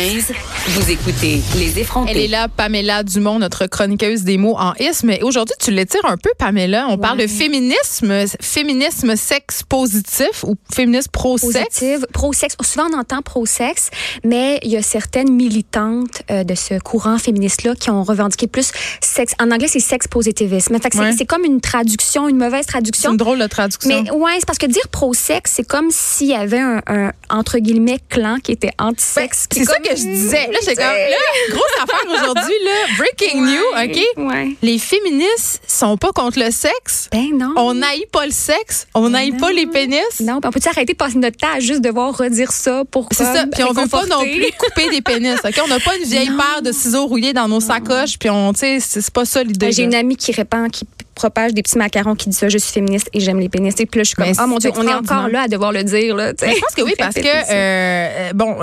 15. Vous écoutez Les effrontés. Elle est là, Pamela Dumont, notre chroniqueuse des mots en isme. Mais aujourd'hui, tu l'étires un peu, Pamela. On parle de féminisme, féminisme sexe positif ou féminisme pro-sexe. Pro-sexe. Souvent, on entend pro-sexe, mais il y a certaines militantes euh, de ce courant féministe-là qui ont revendiqué plus sexe. En anglais, c'est sexe positivisme. Fait c'est- Ouais. c'est comme une traduction, une mauvaise C'est traduction. une drôle de traduction. Mais ouais, c'est parce que dire pro-sexe, c'est comme s'il y avait un, un, entre guillemets clan qui était anti-sexe. Ben, c'est ça que je disais. Là, j'ai comme, là, grosse affaire aujourd'hui, là. Breaking news, OK? Ouais. Les féministes sont pas contre le sexe. Ben non. On n'aille pas le sexe. On n'aille pas les pénis. Non, puis on peut arrêter de passer notre temps à juste devoir redire ça pour C'est ça. Puis on veut pas non plus couper des pénis. OK? On n'a pas une vieille paire de ciseaux rouillés dans nos sacoches. Puis on, tu sais, c'est pas ça l'idée. Ben, J'ai une amie qui répand, qui propage des petits macarons qui dit ça, je suis féministe et j'aime les pénis. Et puis là, je suis comme, ah mon Dieu, on est encore là à devoir le dire. Là, je pense que oui, parce que, euh, bon,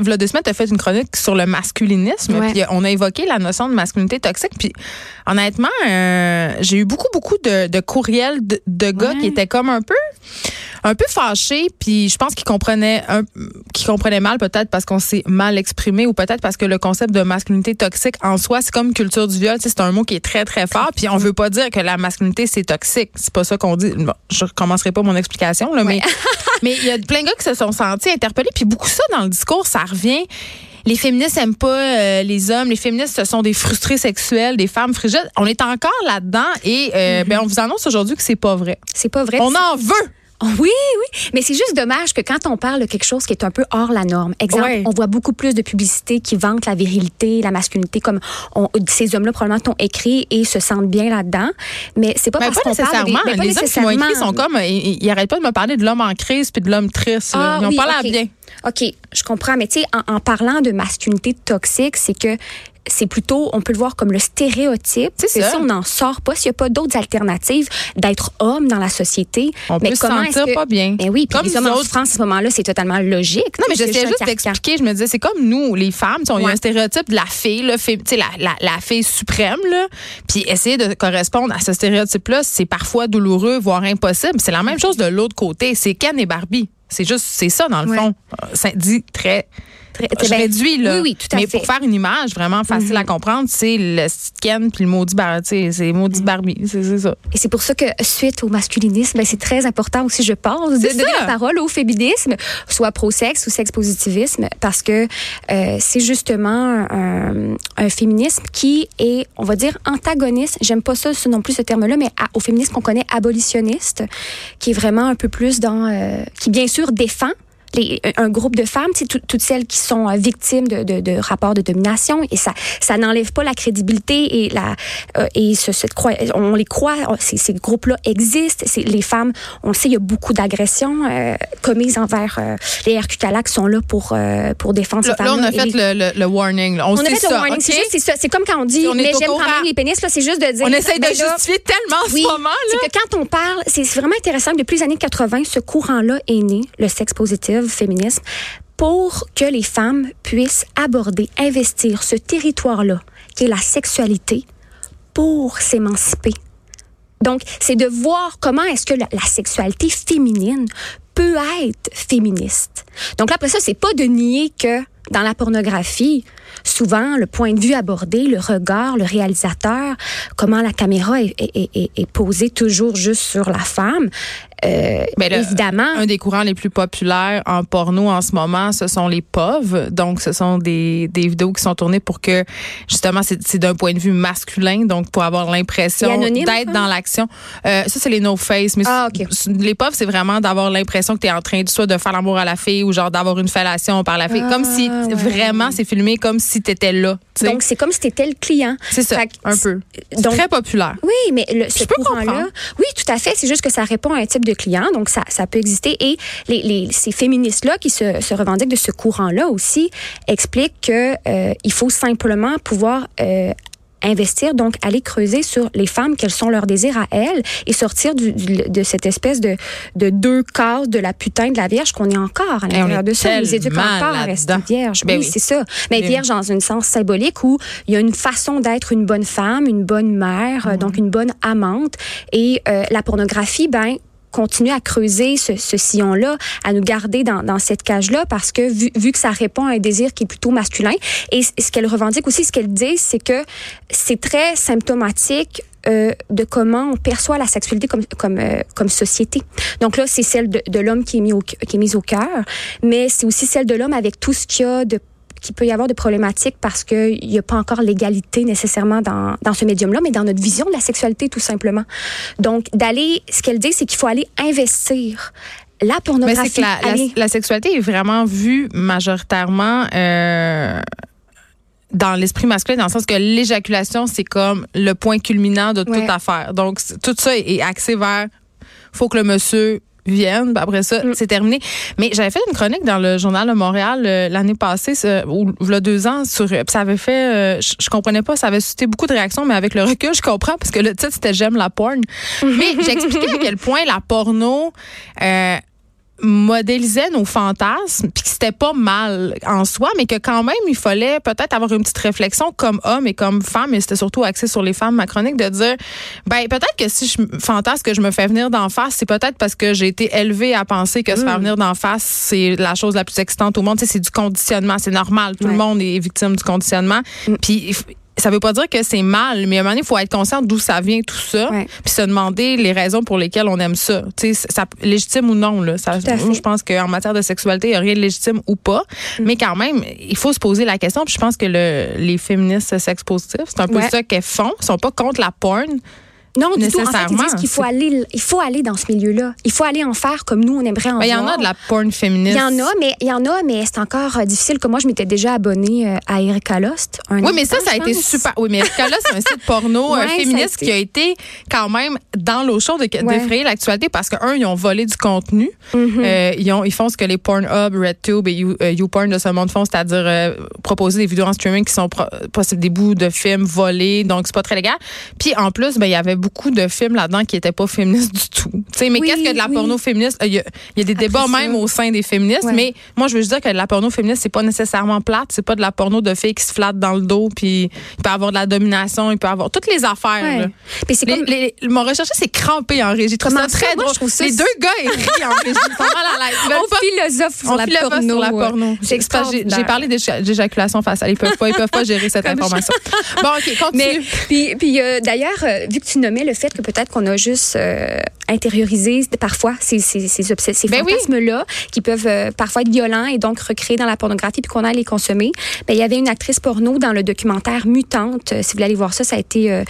deux semaines, tu as fait une chronique sur le masculinisme. Ouais. Puis euh, on a évoqué la notion de masculinité toxique. Puis honnêtement, euh, j'ai eu beaucoup, beaucoup de, de courriels de, de gars Ouais. qui étaient comme un peu un peu fâchés puis je pense qu'ils comprenaient un, qu'ils comprenaient mal peut-être parce qu'on s'est mal exprimé ou peut-être parce que le concept de masculinité toxique en soi c'est comme culture du viol c'est un mot qui est très très fort puis on veut pas dire que la masculinité c'est toxique c'est pas ça qu'on dit bon, je recommencerai pas mon explication là mais mais il y a plein de gars qui se sont sentis interpellés puis beaucoup ça dans le discours ça revient les féministes aiment pas euh, les hommes. Les féministes, ce sont des frustrés sexuels, des femmes frigides. On est encore là-dedans et euh, ben, on vous annonce aujourd'hui que c'est pas vrai. c'est pas vrai. On en veut. Oh, oui, oui. Mais c'est juste dommage que quand on parle de quelque chose qui est un peu hors la norme, exemple, Ouais. on voit beaucoup plus de publicités qui vantent la virilité, la masculinité, comme on- ces hommes-là probablement t'ont écrit et se sentent bien là-dedans. Mais c'est pas Mais parce pas qu'on parle de- nécessairement. mais pas les hommes qui m'ont écrit nécessairement. sont comme, ils, ils arrêtent pas de me parler de l'homme en crise puis de l'homme triste. Ah, ils ont oui, pas l'air bien. OK, je comprends. Mais tu sais, en, en parlant de masculinité toxique, c'est que c'est plutôt, on peut le voir comme le stéréotype. C'est ça. Si on n'en sort pas, s'il n'y a pas d'autres alternatives d'être homme dans la société. On mais peut se comment sentir est-ce que- pas bien. Ben oui, puis Comme les hommes en autres. souffrance, à ce moment-là, c'est totalement logique. Non, mais j'essayais juste d'expliquer. Je me disais, c'est comme nous, les femmes. On a Ouais. un stéréotype de la fille, là, fille- tu sais, la, la, la fille suprême. Là. Puis essayer de correspondre à ce stéréotype-là, c'est parfois douloureux, voire impossible. C'est la même chose de l'autre côté. C'est Ken et Barbie. C'est juste, c'est ça, dans le Ouais. fond. Euh, Ça dit très. Très- Je ben, réduis, là. Oui, oui, tout à Mais fait. pour faire une image vraiment facile à comprendre, c'est le Ken puis le maudit sais, C'est maudit Barbie. C'est ça. Et c'est pour ça que suite au masculinisme, ben, c'est très important aussi, je pense, de donner la parole au féminisme, soit pro-sexe ou sex-positivisme, parce que euh, c'est justement un, un féminisme qui est, on va dire, antagoniste. J'aime pas ça non plus ce terme-là, mais à- au féminisme qu'on connaît abolitionniste, qui est vraiment un peu plus dans, euh, qui bien sûr défend les, un groupe de femmes, tout- toutes celles qui sont euh, victimes de, de, de rapports de domination, et ça, ça n'enlève pas la crédibilité et la euh, et ce, cette on les croit, ces, ces groupes-là existent. Les femmes, on le sait, il y a beaucoup d'agressions euh, commises envers euh, les RQTALA qui sont là pour euh, pour défendre Là, ces là, femmes. on a fait le, le- le warning. là. On, on a fait ça. le warning. OK? C'est comme quand on dit, On mais j'aime quand même les pénis. Là, c'est juste de dire. On essaye de ben là, justifier tellement en oui, ce moment. Là. c'est que quand on parle, c'est vraiment intéressant depuis les années 80, ce courant-là est né, le sexe positif, féminisme, pour que les femmes puissent aborder, investir ce territoire-là, qui est la sexualité, pour s'émanciper. Donc, c'est de voir comment est-ce que la, sexualité féminine peut être féministe. Donc après ça, c'est pas de nier que dans la pornographie, souvent, le point de vue abordé, le regard, le réalisateur, comment la caméra est, est- est- est posée toujours juste sur la femme. Euh, Mais là, évidemment. Un des courants les plus populaires en porno en ce moment, ce sont les POV. Donc, ce sont des, des vidéos qui sont tournées pour que, justement, c'est d'un point de vue masculin, donc pour avoir l'impression d'être ça? dans l'action. Euh, ça, c'est les no-face. Mais Ah, les POV, c'est vraiment d'avoir l'impression que tu es en train de, soit de faire l'amour à la fille ou genre d'avoir une fellation par la fille. comme si, Ah, ouais. vraiment, c'est filmé comme si tu étais là. tu donc, c'est comme si t'étais le client. c'est ça, que un peu. Donc- très populaire. Oui, mais le, ce peux courant-là, comprendre. oui, tout à fait. C'est juste que ça répond à un type de client, donc ça, ça peut exister. Et les, les, ces féministes-là qui se, se revendiquent de ce courant-là aussi expliquent que euh, il faut simplement pouvoir euh, investir, donc aller creuser sur les femmes, quels sont leurs désirs à elles, et sortir du, du- de cette espèce de, de deux cases de la putain de la Vierge qu'on est encore à on l'intérieur de ça. On les éduque encore à rester vierge. Ben oui, oui. c'est ça. Mais Ben vierge dans un sens symbolique où il y a une façon d'être une bonne femme, une bonne mère, Mhm. euh, donc une bonne amante. Et euh, la pornographie, ben continuer à creuser ce, ce sillon-là, à nous garder dans, dans cette cage-là, parce que vu, vu, que ça répond à un désir qui est plutôt masculin, et ce qu'elle revendique aussi, ce qu'elle dit, c'est que c'est très symptomatique euh, de comment on perçoit la sexualité comme comme euh, comme société. Donc là, c'est celle de, de l'homme qui est mis au qui est mise au cœur, mais c'est aussi celle de l'homme avec tout ce qu'il y a de qui peut y avoir de problématiques parce qu'il n'y a pas encore l'égalité nécessairement dans, dans ce médium-là, mais dans notre vision de la sexualité, tout simplement. Donc, d'aller, ce qu'elle dit, c'est qu'il faut aller investir la pornographie. Mais c'est que la, la, la, sexualité est vraiment vue majoritairement euh, dans l'esprit masculin, dans le sens que l'éjaculation, c'est comme le point culminant de toute affaire. Donc, tout ça est axé vers faut que le monsieur vienne. Après ça, mm. c'est terminé. Mais j'avais fait une chronique dans le journal de Montréal euh, l'année passée, ou il y a deux ans, sur, ça avait fait, euh, je, je, comprenais pas, ça avait suscité beaucoup de réactions, mais avec le recul, je comprends parce que le titre c'était J'aime la porn. mais j'expliquais à quel point la porno euh, modélisait nos fantasmes, puis que c'était pas mal en soi, mais que quand même, il fallait peut-être avoir une petite réflexion comme homme et comme femme, et c'était surtout axé sur les femmes, ma chronique, de dire, ben peut-être que si je fantasme que je me fais venir d'en face, c'est peut-être parce que j'ai été élevée à penser que mmh. se faire venir d'en face, c'est la chose la plus excitante au monde. Tu sais, c'est du conditionnement, c'est normal. Tout ouais. le monde est victime du conditionnement. Mmh. Puis ça veut pas dire que c'est mal, mais à un moment donné, il faut être conscient d'où ça vient tout ça, ouais. puis se demander les raisons pour lesquelles on aime ça. Tu sais, ça légitime ou non là. Ça, moi, je pense qu'en matière de sexualité, il n'y a rien de légitime ou pas, mm. mais quand même, il faut se poser la question. Puis je pense que le, les féministes sex positifs, c'est un peu ouais. ça qu'elles font. Ils sont pas contre la porn. Non, du tout. En fait, ils disent qu'il faut aller, il faut aller dans ce milieu-là. Il faut aller en faire comme nous, on aimerait en ben, Il y en a de la porn féministe. Il y en a, mais il y en a, mais c'est encore euh, difficile. Que moi, je m'étais déjà abonnée euh, à Erika Lost. oui, mais ça, ça a été super. Oui, mais Erika Lost, c'est un site porno ouais, féministe qui a été quand même dans l'eau chaude d'effrayer ouais. l'actualité parce que un, ils ont volé du contenu. Mm -hmm. euh, ils, ont, ils font ce que les Pornhub, RedTube et you, euh, YouPorn de ce monde font, c'est-à-dire euh, proposer des vidéos en streaming qui sont possibles des bouts de films volés, donc c'est pas très légal. Puis en plus, ben il y avait beaucoup de films là-dedans qui n'étaient pas féministes du tout. T'sais, mais oui, qu'est-ce que de la oui. porno féministe? Il y, a, il y a des Après débats ça. même au sein des féministes, ouais. mais moi, je veux juste dire que de la porno féministe, c'est pas nécessairement plate. C'est pas de la porno de filles qui se flattent dans le dos, puis il peut avoir de la domination, il peut avoir toutes les affaires. Ouais. Puis c'est comme... les, les, mon recherché, c'est crampé en régie. Ça très drôle. Ça, les deux gars, ils rient en régie. Ils. On pas, philosophe sur, on la, philosophe porno, sur la porno. J'ai parlé d'éjaculation faciale. Ils peuvent pas, ils peuvent pas gérer cette information. bon, OK, continue. Mais, puis, puis euh, d'ailleurs, euh, vu que tu nommais le fait que peut-être qu'on a juste euh, intérioriser parfois ces, ces, ces, ces ben fantasmes-là oui. qui peuvent euh, parfois être violents et donc recréer dans la pornographie puis qu'on a à les consommer. Ben, il y avait une actrice porno dans le documentaire Mutante. Euh, si vous voulez aller voir ça, ça a été euh,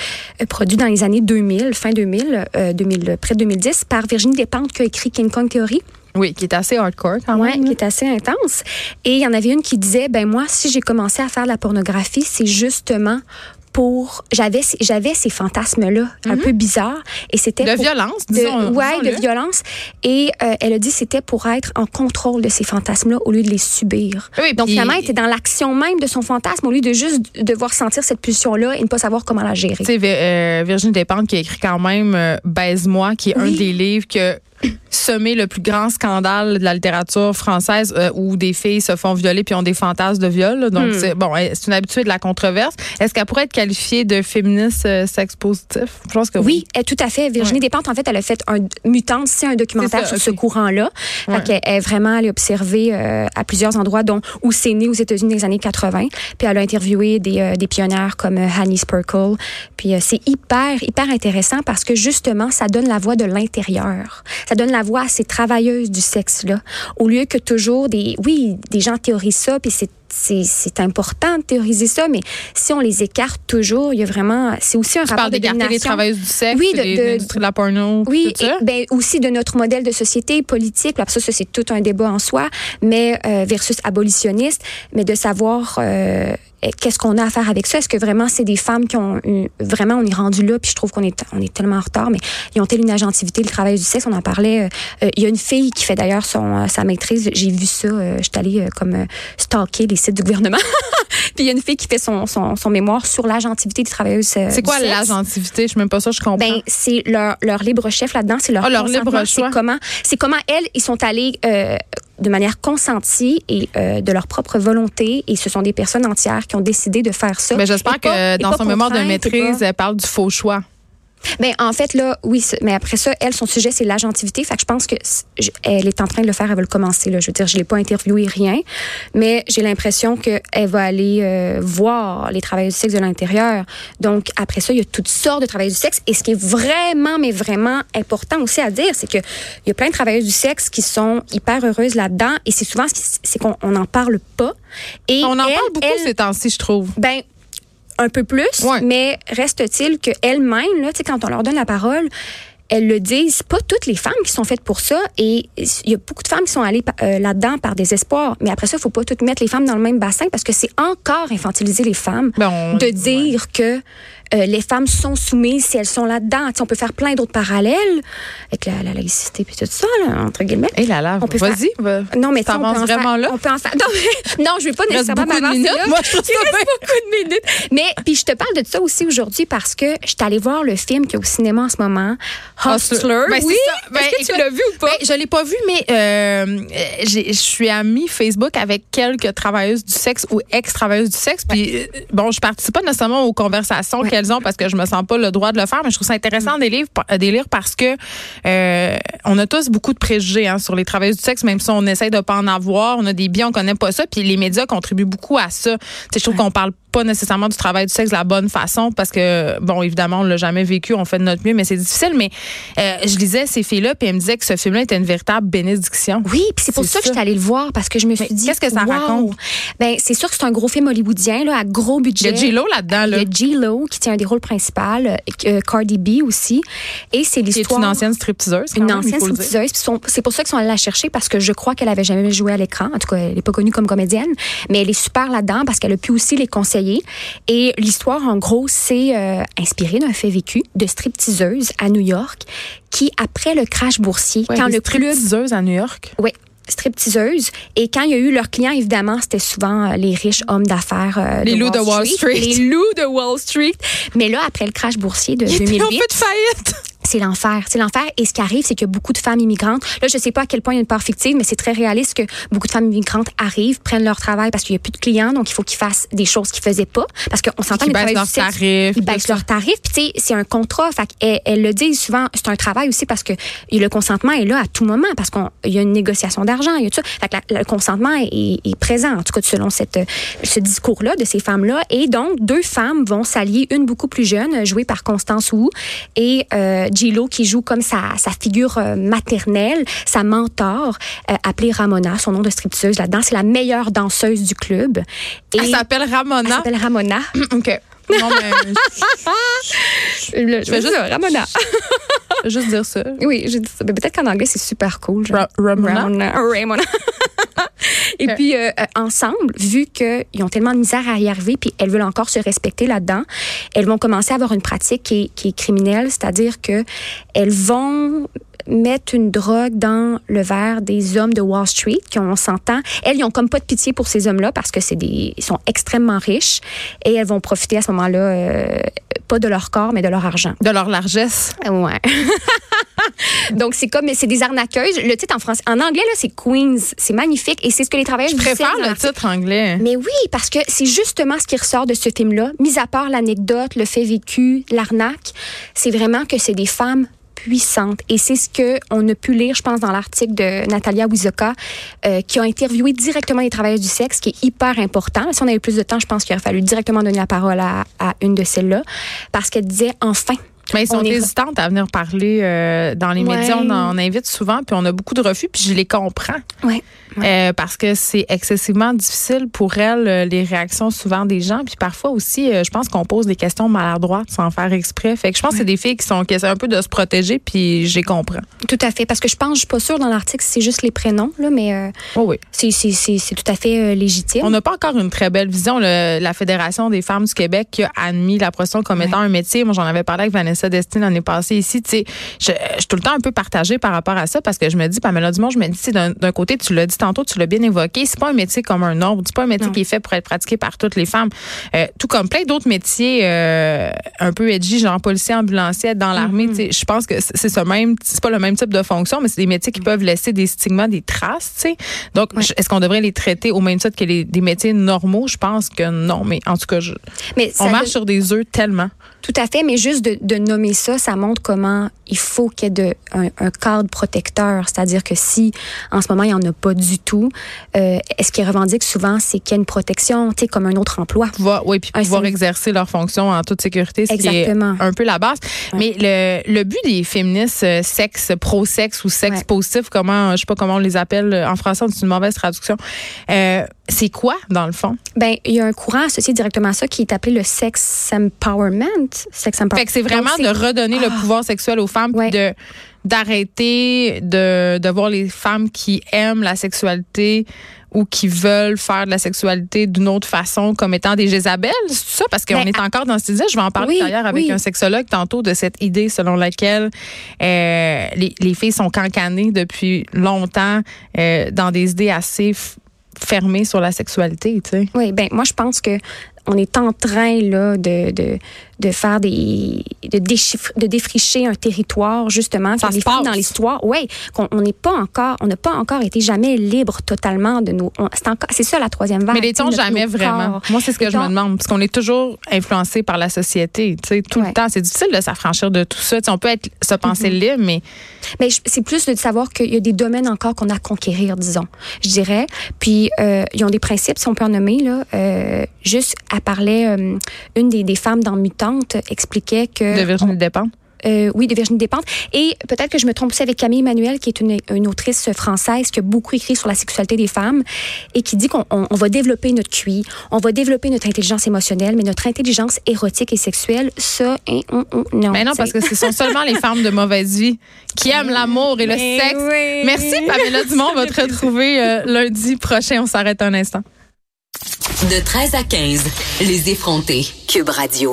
produit dans les années 2000, fin 2000, 2000 près de 2010, par Virginie Despentes qui a écrit King Kong Theory. Oui, qui est assez hardcore quand ouais, même. qui est assez intense. Et il y en avait une qui disait, ben moi, si j'ai commencé à faire de la pornographie, c'est justement pour j'avais j'avais ces fantasmes là mm -hmm. un peu bizarres et c'était de violence disons ouais disons de violence et euh, elle a dit c'était pour être en contrôle de ces fantasmes là au lieu de les subir oui, donc finalement elle était dans l'action même de son fantasme au lieu de juste devoir sentir cette pulsion là et ne pas savoir comment la gérer c'est euh, Virginie Despentes qui a écrit quand même euh, baise-moi qui est oui. un des livres que semer le plus grand scandale de la littérature française euh, où des filles se font violer puis ont des fantasmes de viol. Donc, hmm. c'est bon, c'est une habitude de la controverse. Est-ce qu'elle pourrait être qualifiée de féministe euh, sex positif? Je pense que oui. oui. tout à fait. Virginie. Despentes, en fait, elle a fait un Mutante, c'est un documentaire ça, sur okay. ce courant-là. Ouais. Elle est vraiment allée observer euh, à plusieurs endroits, dont où c'est né aux États-Unis dans les années 80. Puis elle a interviewé des, euh, des pionnières comme Hanny Spurkle. Puis c'est hyper, hyper intéressant parce que justement, ça donne la voix de l'intérieur. Ça donne la voix à ces travailleuses du sexe-là, au lieu que toujours des... Oui, des gens théorisent ça, puis c'est c'est important de théoriser ça, mais si on les écarte toujours, il y a vraiment, c'est aussi un tu rapport de d'écarter les travailleuses du sexe, oui, de, de, de la porno, oui, tout ça? Et, ben aussi de notre modèle de société politique. Là, ça, ça c'est tout un débat en soi, mais euh, versus abolitionniste, mais de savoir euh, qu'est-ce qu'on a à faire avec ça? Est-ce que vraiment c'est des femmes qui ont eu, vraiment on est rendu là puis je trouve qu'on est on est tellement en retard mais ils ont telle une agentivité le travail du sexe on en parlait euh, il y a une fille qui fait d'ailleurs son sa maîtrise j'ai vu ça euh, je suis allée euh, comme stalker les sites du gouvernement. Puis il y a une fille qui fait son son, son mémoire sur l'agentivité des travailleuses c'est quoi l'agentivité? Je suis même pas ça je comprends. Ben c'est leur leur libre chef là-dedans c'est leur, oh, leur libre choix. c'est comment c'est comment elles ils sont allés de manière consentie et euh, de leur propre volonté. Et ce sont des personnes entières qui ont décidé de faire ça. Mais j'espère que dans son mémoire de maîtrise, elle parle du faux choix. Ben, en fait, là, oui, mais après ça, elle, son sujet, c'est l'agentivité. Fait que je pense que je- elle est en train de le faire, elle va le commencer. Là. Je veux dire, je l'ai pas interviewé, rien. Mais j'ai l'impression qu'elle va aller euh, voir les travailleurs du sexe de l'intérieur. Donc, après ça, il y a toutes sortes de travailleurs du sexe. Et ce qui est vraiment, mais vraiment important aussi à dire, c'est que il y a plein de travailleuses du sexe qui sont hyper heureuses là-dedans. Et c'est souvent, c'est qu'on on n'en parle pas. Et On en elle, parle beaucoup elle- ces temps-ci, je trouve. ben, un peu plus, Ouais. mais reste-t-il qu'elles-mêmes, là, tu sais, quand on leur donne la parole, elles le disent, pas toutes les femmes qui sont faites pour ça, et il y a beaucoup de femmes qui sont allées euh, là-dedans par désespoir. Mais après ça, il faut pas toutes mettre les femmes dans le même bassin parce que c'est encore infantiliser les femmes Ben, on- de dire que euh, les femmes sont soumises si elles sont là-dedans. Tu sais, on peut faire plein d'autres parallèles avec la, la laïcité puis tout ça, là, entre guillemets. Hé là là, On peut vas-y. va. Non, mais tu on T'avances peut en vraiment faire, là? On peut en faire. Non, mais, non je vais pas nécessairement m'avancer là. Moi, je trouve ça Il reste beaucoup de minutes. Mais puis je te parle de ça aussi aujourd'hui parce que je suis allée voir le film qui est au cinéma en ce moment, Hustler. Ben, oui. Ben, Est-ce que tu l'as vu ou pas? Ben, je l'ai pas vu, mais euh, je suis amie Facebook avec quelques travailleuses du sexe ou ex-travailleuses du sexe. Puis, euh, bon, je participe pas nécessairement aux conversations Ouais. qu'elles parce que je me sens pas le droit de le faire, mais je trouve ça intéressant des livres, des lire parce que euh, on a tous beaucoup de préjugés hein, sur les travailleuses du sexe, même si on essaye de pas en avoir. On a des biais, on connaît pas ça. Puis les médias contribuent beaucoup à ça. Je trouve qu'on parle pas nécessairement du travail du sexe de la bonne façon parce que, bon, évidemment, on l'a jamais vécu, on fait de notre mieux, mais c'est difficile. Mais euh, je lisais ces filles-là, puis elles me disaient que ce film-là était une véritable bénédiction. Oui, puis c'est pour ça que je suis allée le voir parce que je me suis Mais dit qu'est-ce que ça wow. raconte? Ben c'est sûr que c'est un gros film hollywoodien là à gros Il budget. y a J-Lo là-dedans, Il là, y a J-Lo qui tient un des rôles principaux, euh, Cardi B aussi, et c'est l'histoire une ancienne stripteaseuse. une même, ancienne stripteaseuse. C'est pour ça qu'ils sont allés la chercher parce que je crois qu'elle avait jamais joué à l'écran. En tout cas, elle n'est pas connue comme comédienne, mais elle est super là-dedans parce qu'elle a pu aussi les conseiller. Et l'histoire, en gros, c'est euh, inspiré d'un fait vécu de stripteaseuse à New York qui, après le crash boursier, Ouais, quand le club stripteaseuses à New York. oui, stripteaseuse. Et quand il y a eu leurs clients, évidemment, c'était souvent euh, les riches hommes d'affaires. euh, Les loups de Wall Street. Les loups de Wall Street. Mais là, après le crash boursier de Ils ont 2008, fait faillite. C'est l'enfer. C'est l'enfer. Et ce qui arrive, c'est a beaucoup de femmes immigrantes. Là, je sais pas à quel point il y a une part fictive, mais c'est très réaliste que beaucoup de femmes immigrantes arrivent, prennent leur travail parce qu'il y a plus de clients, donc il faut qu'ils fassent des choses qu'ils faisaient pas. Parce qu'on s'entend Qu'ils les baissent leurs tarifs, Ils baissent leurs tarifs. Puis tu sais, c'est un contrat. Fait elles le disent souvent, c'est un travail aussi parce que le consentement est là à tout moment parce qu'il y a une négociation d'argent, il y a tout ça. Fait que la- le consentement est, est présent, en tout cas selon cette, ce discours-là de ces femmes-là. Et donc, deux femmes vont s'allier, une beaucoup plus jeune, jouée par Constance Wu, et euh, J-Lo qui joue comme sa, sa figure euh, maternelle, sa mentor, euh, appelée Ramona, son nom de stripteaseuse là-dedans. C'est la meilleure danseuse du club. Et Elle s'appelle elle Ramona. s'appelle Ramona. OK. Non, mais je vais juste- Ramona. juste dire ça. Oui, j'ai dit ça. Mais Peut-être qu'en anglais, c'est super cool. Ra- Ramona? Ramona. Ramona. Et puis, euh, euh, ensemble, vu qu'ils ont tellement de misère à y arriver, puis elles veulent encore se respecter là-dedans, elles vont commencer à avoir une pratique qui est, qui est criminelle, c'est-à-dire que elles vont mettre une drogue dans le verre des hommes de Wall Street, qui on s'entend. Elles, ils ont comme pas de pitié pour ces hommes-là parce que c'est des, ils sont extrêmement riches et elles vont profiter à ce moment-là, euh, pas de leur corps, mais de leur argent. De leur largesse. Ouais. Donc c'est comme c'est des arnaqueuses. Le titre en français, en anglais là, c'est Queens. C'est magnifique et c'est ce que les travailleurs Je préfère le titre anglais. Mais oui, parce que c'est justement ce qui ressort de ce film-là. Mis à part l'anecdote, le fait vécu, l'arnaque, c'est vraiment que c'est des femmes puissantes. Et c'est ce que on a pu lire, je pense, dans l'article de Natalia Wizoka, euh, qui a interviewé directement les travailleurs du sexe, qui est hyper important. Si on avait plus de temps, je pense qu'il aurait fallu directement donner la parole à, à une de celles-là, parce qu'elle disait enfin. Mais ils sont est- hésitantes à venir parler euh, dans les Ouais. médias. On en invite souvent, puis on a beaucoup de refus, puis je les comprends. Ouais. Euh, parce que c'est excessivement difficile pour elles, euh, les réactions souvent des gens. Puis parfois aussi, euh, je pense qu'on pose des questions maladroites sans faire exprès. Fait que je pense que c'est des filles qui sont qui essaient un peu de se protéger, puis je les comprends. Tout à fait. Parce que je pense, je suis pas sûre dans l'article si c'est juste les prénoms, là, mais Oh oui. c'est, tout à fait légitime. On n'a pas encore une très belle vision. Le- la Fédération des femmes du Québec qui a admis la prostitution comme étant un métier. Moi, j'en avais parlé avec Vanessa Destin l'année passée ici. Tu sais, je, je suis tout le temps un peu partagée par rapport à ça parce que je me dis, Pamela Dumont, je me dis, d'un côté, tu l'as dit tantôt, tu l'as bien évoqué, c'est pas un métier comme un autre. C'est pas un métier Non. qui est fait pour être pratiqué par toutes les femmes. Euh, tout comme plein d'autres métiers euh, un peu edgy, genre policier, ambulancier, dans l'armée. Mm-hmm. tu sais, Je pense que c'est ce même, c'est pas le même type de fonction, mais c'est des métiers qui peuvent laisser des stigmas, des traces. tu sais. Donc, est-ce qu'on devrait les traiter au même titre que les, des métiers normaux? Je pense que non, mais en tout cas, je- mais ça on marche sur des œufs tellement. Tout à fait, mais juste de, de nommer ça, ça montre comment il faut qu'il y ait de, un, un cadre protecteur. C'est-à-dire que si, en ce moment, il n'y en a pas du tout, euh, est-ce qu'ils revendiquent souvent, c'est qu'il y a une protection, tu sais, comme un autre emploi? Pouvoir, oui, puis Un pouvoir exercer leur fonction en toute sécurité, ce Exactement. qui est un peu la base. Mais le, le but des féministes euh, sexe, pro-sexe ou sexe Ouais. positif, comment, je sais pas comment on les appelle en français, c'est une mauvaise traduction. Euh, c'est quoi, dans le fond? Ben, il y a un courant associé directement à ça qui est appelé le sex empowerment. Sex empowerment. Fait que c'est vraiment Donc, de redonner le Ah. pouvoir sexuel aux femmes, Ouais. de d'arrêter de, de voir les femmes qui aiment la sexualité ou qui veulent faire de la sexualité d'une autre façon comme étant des Jézabel, c'est ça? Parce qu'on Ben, est encore dans cette idée. Je vais en parler oui, d'ailleurs avec oui. un sexologue tantôt de cette idée selon laquelle euh, les, les filles sont cancanées depuis longtemps euh, dans des idées assez f- fermées sur la sexualité, tu sais. Oui, ben moi je pense que on est en train là de, de, de faire des de déchiffrer, de défricher un territoire justement Ça passe. dans l'histoire ouais qu'on on n'est pas encore on n'a pas encore été jamais libre totalement de nos c'est encore c'est ça la troisième vague Mais l'est-on jamais vraiment? Moi, c'est ce que je me demande. Parce qu'on est toujours influencé par la société, tu sais, tout le temps. C'est difficile de s'affranchir de tout ça. Tu sais, on peut être, se penser Mm-hmm. libre, mais Mais c'est plus de savoir qu'il y a des domaines encore qu'on a à conquérir, disons, je dirais. Puis, euh, ils ont des principes, si on peut en nommer, là. Euh, juste, elle parlait, euh, une des, des femmes dans Expliquait que... de Virginie Despentes? Euh, oui, de Virginie Despentes. Et peut-être que je me trompe aussi avec Camille Emmanuel, qui est une, une autrice française qui a beaucoup écrit sur la sexualité des femmes et qui dit qu'on on- on va développer notre QI, on va développer notre intelligence émotionnelle, mais notre intelligence érotique et sexuelle, ça, hein, on- on- non. Mais non, parce que ce sont seulement les femmes de mauvaise vie qui aiment l'amour et le Mais sexe. oui. Merci, Pamela Dumont. On va te retrouver euh, lundi prochain. On s'arrête un instant. De 13 à 15, les effrontés. Cube Radio.